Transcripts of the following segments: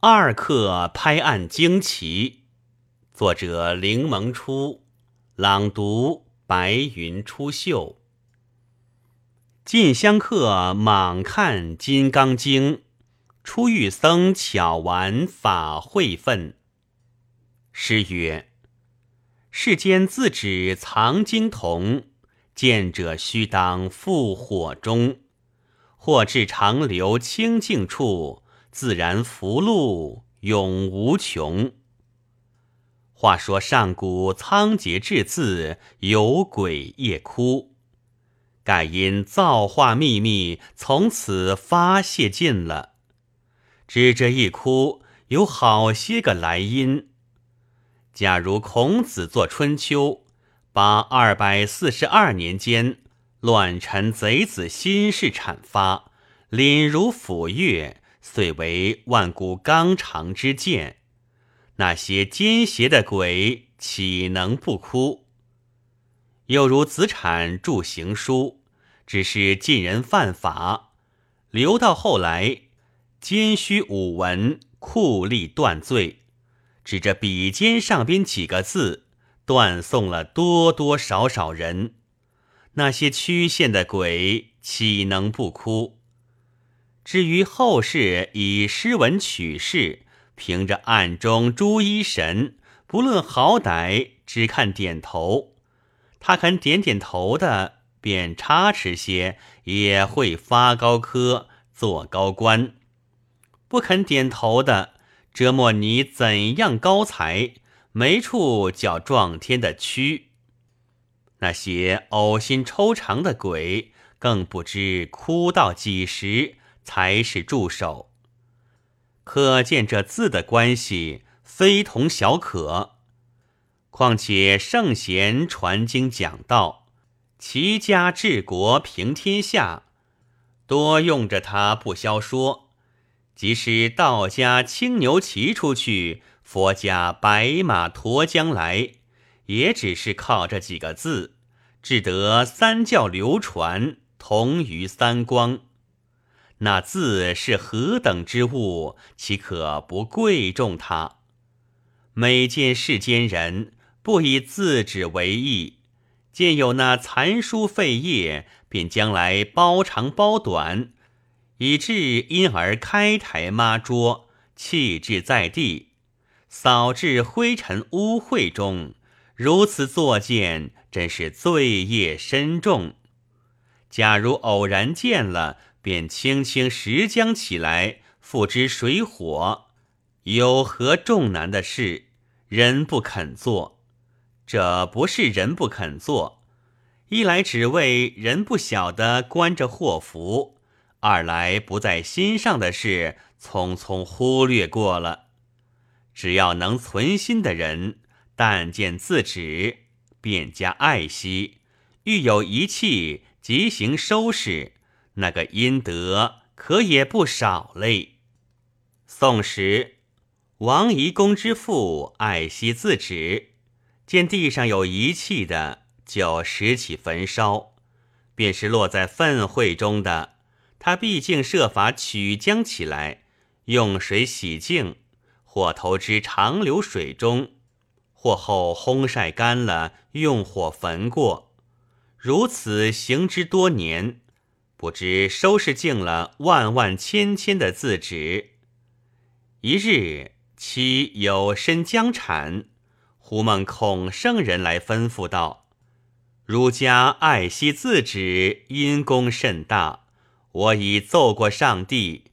二刻拍案惊奇。作者：凌蒙初，朗读：白云出岫。进香客莽看《金刚经》，出狱僧巧玩法会分。诗曰：世间自指藏经筒，见者须当赴火中。或至长流清净处，自然福禄永无穷。话说上古仓颉制字，有鬼夜哭，盖因造化秘密从此发泄尽了。只这一哭，有好些个来因。假如孔子作《春秋》，把二百四十二年间。乱臣贼子心事阐发，凛如斧钺，遂为万古纲常之剑。那些奸邪的鬼，岂能不哭？又如子产著行书，只是禁人犯法，留到后来，奸虚武文，酷吏断罪，指着笔尖上边几个字，断送了多多少少人。那些曲线的鬼岂能不哭？至于后世以诗文取士，凭着暗中朱一神，不论好歹，只看点头。他肯点点头的，便差池些，也会发高科，做高官；不肯点头的，折磨你怎样高才，没处叫撞天的屈。那些呕心抽肠的鬼，更不知哭到几时才是助手。可见这字的关系非同小可。况且圣贤传经讲道，齐家治国平天下，多用着它不消说。即使道家青牛骑出去，佛家白马驮将来。也只是靠这几个字，只得三教流传，同于三光。那字是何等之物，岂可不贵重它？每见世间人不以字纸为意，见有那残书废页，便将来包长包短，以致因而开台抹桌，弃置在地，扫至灰尘污秽中。如此作践，真是罪业深重。假如偶然见了，便轻轻拾将起来，付之水火，有何重难的事？人不肯做，这不是人不肯做，一来只为人不晓得关着祸福；二来不在心上的事，匆匆忽略过了。只要能存心的人。但见自止，便加爱惜；欲有一气，即行收拾，那个阴德可也不少嘞。宋时，王夷公之父爱惜自止，见地上有遗弃的，就拾起焚烧；便是落在粪秽中的，他毕竟设法取将起来，用水洗净，或投之长流水中。或后烘晒干了，用火焚过，如此行之多年，不知收拾尽了万万千千的字纸。一日，妻有身将产，忽梦孔圣人来吩咐道：“儒家爱惜字纸，因功甚大。我已奏过上帝，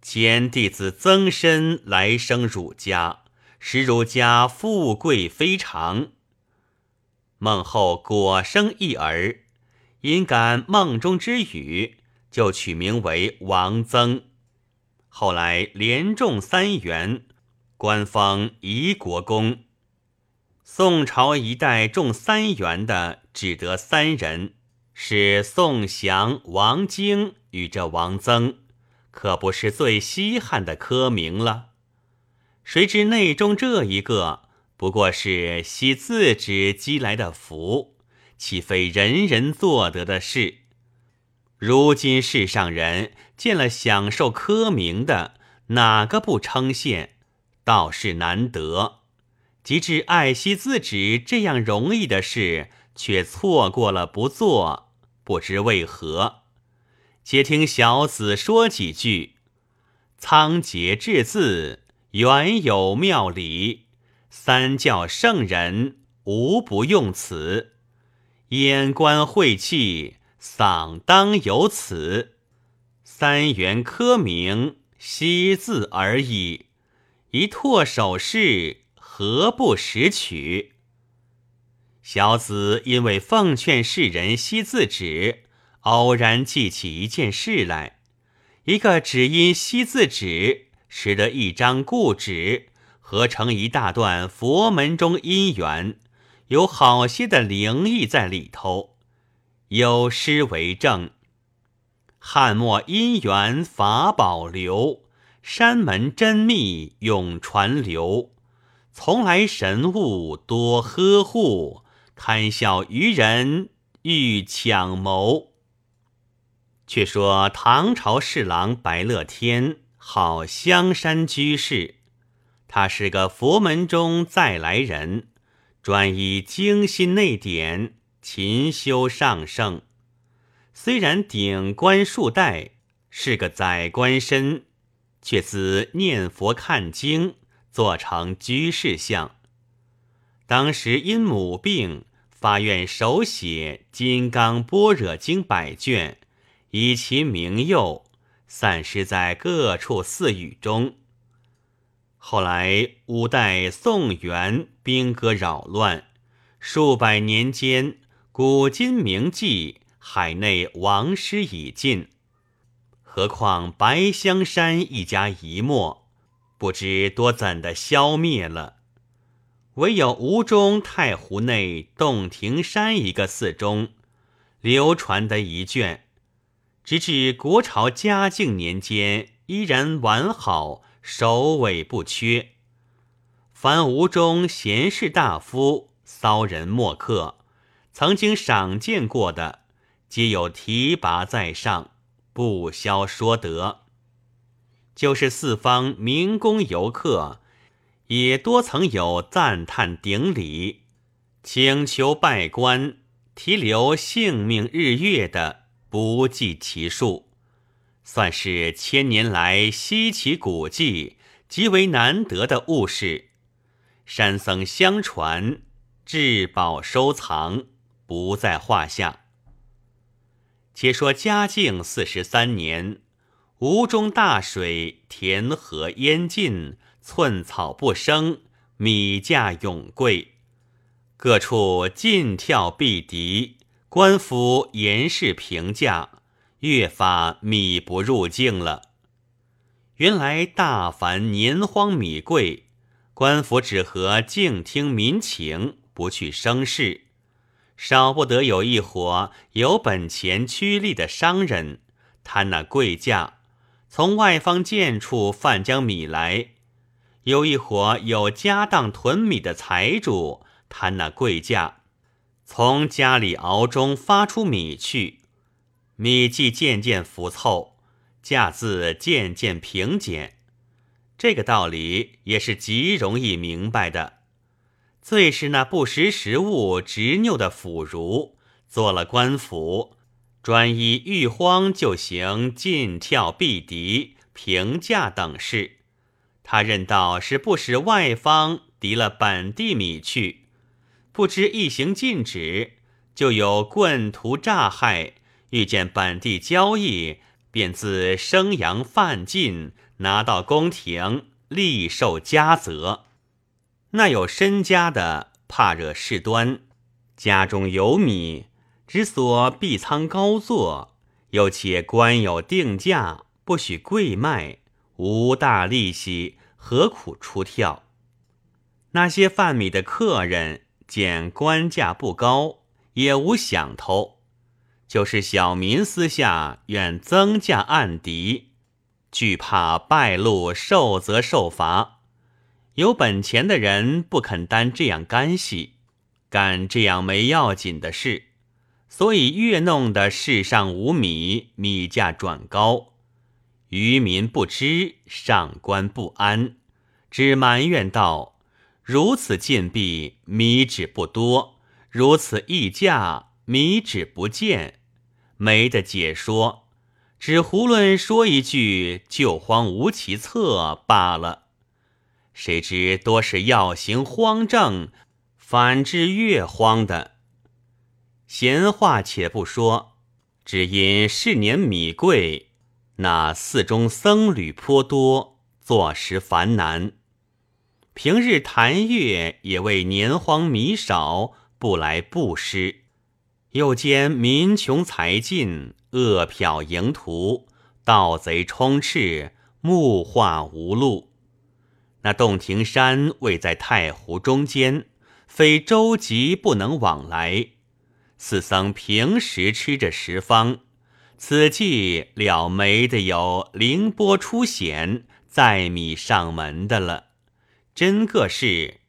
兼弟子曾参来生儒家。”使儒家富贵非常。梦后果生一儿，因感梦中之语，就取名为王曾。后来连中三元，官封夷国公。宋朝一代中三元的只得三人，是宋祥、王经与这王曾，可不是最稀罕的科名了。谁知内中这一个不过是惜自纸积来的福，岂非人人做得的事？如今世上人见了享受科名的，哪个不称羡？倒是难得。及至爱惜自止这样容易的事，却错过了不做，不知为何。且听小子说几句：仓颉至字，原有妙理；三教圣人，无不用此。眼观晦气，嗓当有此。三元科名，惜字而已。一拓手势。何不识取？小子因为奉劝世人惜字纸，偶然记起一件事来：一个只因惜字纸，使得一张故纸合成一大段佛门中因缘，有好些的灵异在里头。有诗为证：汉末姻缘法宝留，山门真密永传流。从来神物多呵护，堪笑愚人欲抢谋。却说唐朝侍郎白乐天，好香山居士，他是个佛门中再来人，专以精心内典，勤修上圣。虽然顶冠束带，是个宰官身，却自念佛看经。做成居士相。当时因母病，发愿手写《金刚般若经》百卷，以其名佑，散失在各处寺宇中。后来五代宋元兵戈扰乱，数百年间，古今名迹，海内王师已尽，何况白香山一家一没。不知多怎的消灭了，唯有吴中太湖内洞庭山一个寺中流传的一卷，直至国朝嘉靖年间依然完好，首尾不缺。凡吴中贤士大夫、骚人墨客，曾经赏见过的，皆有提拔在上，不消说得。就是四方民工游客，也多曾有赞叹顶礼、请求拜官、提留性命日月的，不计其数，算是千年来稀奇古迹、极为难得的物事。山僧相传，至宝收藏，不在话下。且说嘉靖四十三年。吴中大水，田禾淹尽，寸草不生，米价永贵，各处尽跳避敌，官府严氏评价，越发米不入境了。原来大凡年荒米贵，官府只和静听民情，不去生事，少不得有一伙有本钱趋利的商人，贪那贵价。从外方贱处贩将米来，有一伙有家当囤米的财主贪那贵价，从家里熬中发出米去，米季渐渐浮凑，价自渐渐平减。这个道理也是极容易明白的。最是那不识时务、执拗的腐儒，做了官府。专一遇荒就行进跳避敌平价等事，他认道是不使外方敌了本地米去，不知一行禁止，就有棍徒诈害，遇见本地交易，便自生阳犯禁，拿到宫廷，立受家责。那有身家的，怕惹事端，家中有米。之所必仓高坐，又且官有定价，不许贵卖，无大利息，何苦出跳？那些贩米的客人见官价不高，也无想头；就是小民私下愿增价按敌，惧怕败露，受则受罚。有本钱的人不肯担这样干系，干这样没要紧的事。所以越弄得世上无米，米价转高。渔民不知，上官不安，只埋怨道：“如此禁闭，米纸不多；如此议价，米纸不见。没得解说，只胡乱说一句‘救荒无其策’罢了。谁知多是要行荒政，反致越荒的。闲话且不说，只因是年米贵。”那寺中僧侣颇多，坐食繁难。平日谈月也为年荒米少，不来布施。又兼民穷财尽，饿殍盈途，盗贼充斥，目化无路。那洞庭山位在太湖中间，非舟楫不能往来。四僧平时吃着食方。此计了没的有凌波出险，载米上门的了。真个是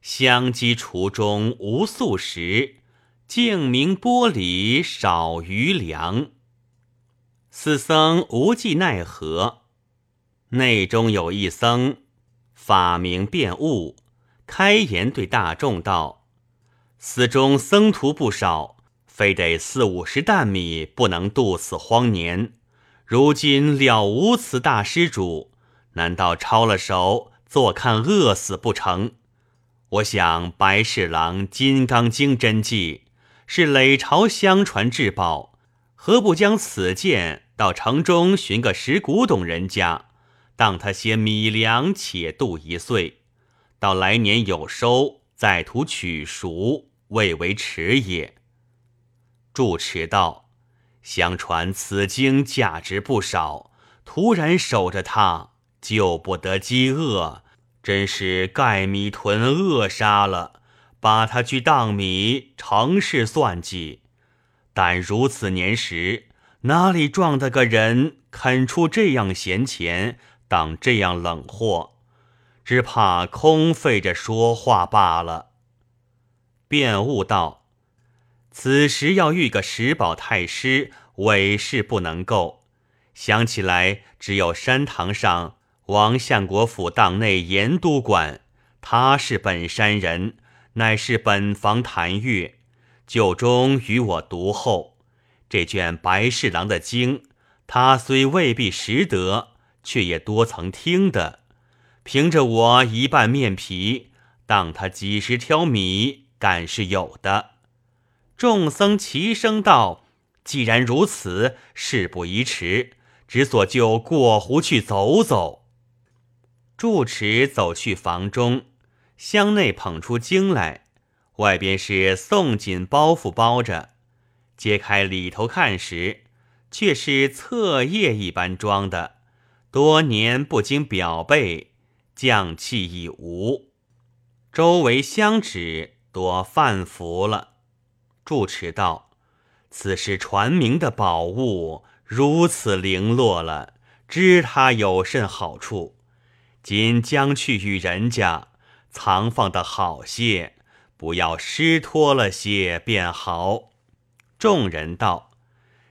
香积厨中无素食，净明玻璃少余粮。四僧无计奈何，内中有一僧法名辩悟，开言对大众道：“寺中僧徒不少。”非得四五十担米不能度此荒年，如今了无此大施主，难道抄了手坐看饿死不成？我想白侍郎《金刚经》真迹是累朝相传至宝，何不将此剑到城中寻个识古董人家，当他些米粮，且度一岁，到来年有收，再图取赎，未为迟也。住持道：“相传此经价值不少，突然守着它，救不得饥饿，真是盖米囤扼杀了。把他去当米，成事算计。但如此年时，哪里撞得个人肯出这样闲钱，当这样冷货？只怕空费着说话罢了。”便悟道。此时要遇个石宝太师，委事不能够。想起来，只有山堂上王相国府当内严都管，他是本山人，乃是本房谭月，旧中与我读后。这卷白侍郎的经，他虽未必识得，却也多曾听的。凭着我一半面皮，当他几十挑米，敢是有的。众僧齐声道：“既然如此，事不宜迟，只所就过湖去走走。”住持走去房中，箱内捧出经来，外边是宋锦包袱包着。揭开里头看时，却是册页一般装的，多年不经表背，匠气已无，周围香纸多泛腐了。住持道：“此是传名的宝物，如此零落了，知他有甚好处？今将去与人家藏放的好些，不要失脱了些便好。”众人道：“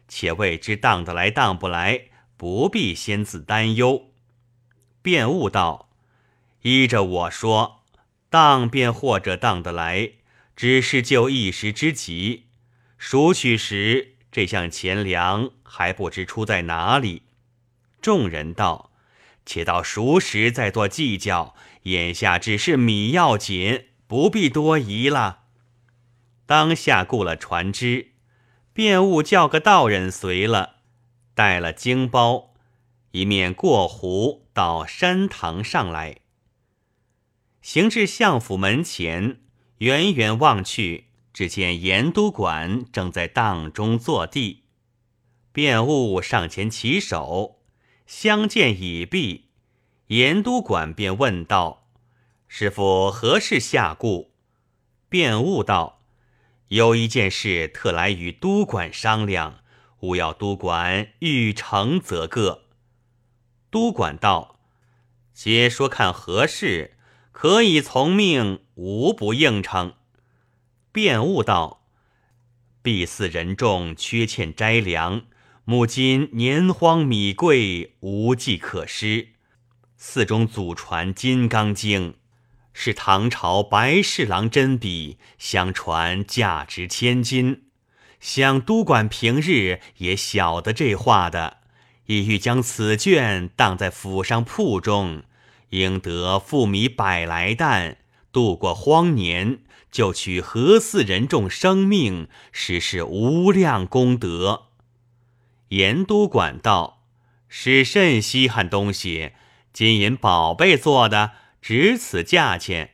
且未知当得来当不来，不必先自担忧。”便悟道：“依着我说，当便或者当得来。”只是就一时之急，赎取时这项钱粮还不知出在哪里。众人道：“且到熟时再做计较，眼下只是米要紧，不必多疑了。”当下雇了船只，便务叫个道人随了，带了经包，一面过湖到山堂上来，行至相府门前。远远望去，只见严都管正在当中坐地，便务上前起手，相见已毕，严都管便问道：“师傅何事下顾？”便悟道：“有一件事特来与都管商量，务要都管欲成则个。”都管道：“且说看何事。”可以从命，无不应承。便悟道：“必似人众缺欠斋粮，母今年荒米贵，无计可施。寺中祖传《金刚经》，是唐朝白侍郎真笔，相传价值千金。想督管平日也晓得这话的，意欲将此卷当在府上铺中，应得富米百来担，度过荒年，就取何似人众生命，实是无量功德。盐都管道是甚稀罕东西？金银宝贝做的，值此价钱。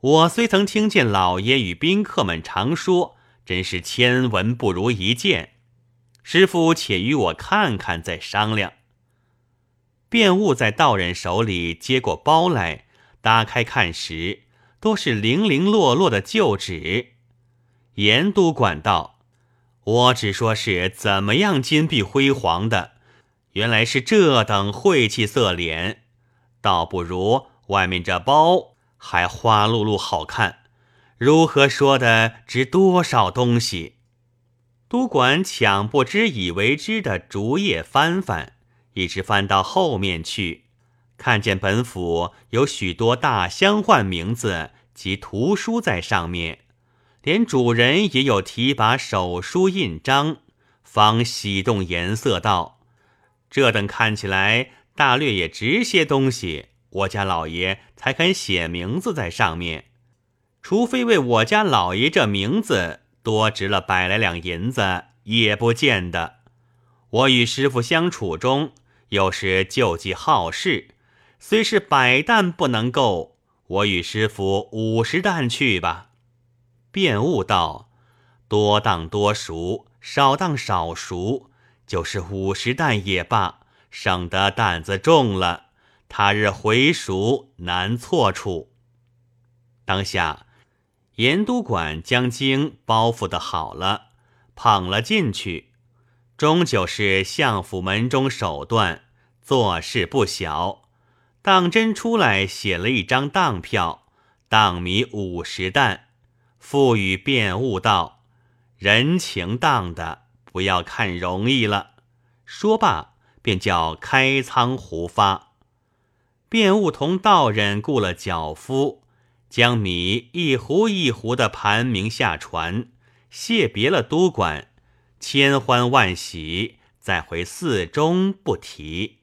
我虽曾听见老爷与宾客们常说，真是千闻不如一见。师傅且与我看看，再商量。便悟在道人手里接过包来，打开看时，多是零零落落的旧纸。盐都管道，我只说是怎么样金碧辉煌的。原来是这等晦气色脸，倒不如外面这包还花露露好看。如何说的值多少东西？都管抢不知以为知的竹叶翻翻，一直翻到后面去，看见本府有许多大相唤名字及图书在上面，连主人也有提把手书印章，方喜动颜色道。这等看起来大略也值些东西，我家老爷才肯写名字在上面。除非为我家老爷这名字多值了百来两银子，也不见得。我与师傅相处中，又是救济好事，虽是百担不能够，我与师傅五十担去吧。便悟道：多当多熟，少当少熟。就是五十担也罢，省得担子重了，他日回熟难错处。当下严都管将经包袱的好了，捧了进去，终究是相府门中手段，做事不小。当真出来写了一张当票，当米五十担，赋予便悟道：“人情当的。”不要看容易了。说罢，便叫开仓胡发。便悟同道人雇了脚夫，将米一壶一壶的盘明下船，谢别了都管，千欢万喜，再回寺中不提。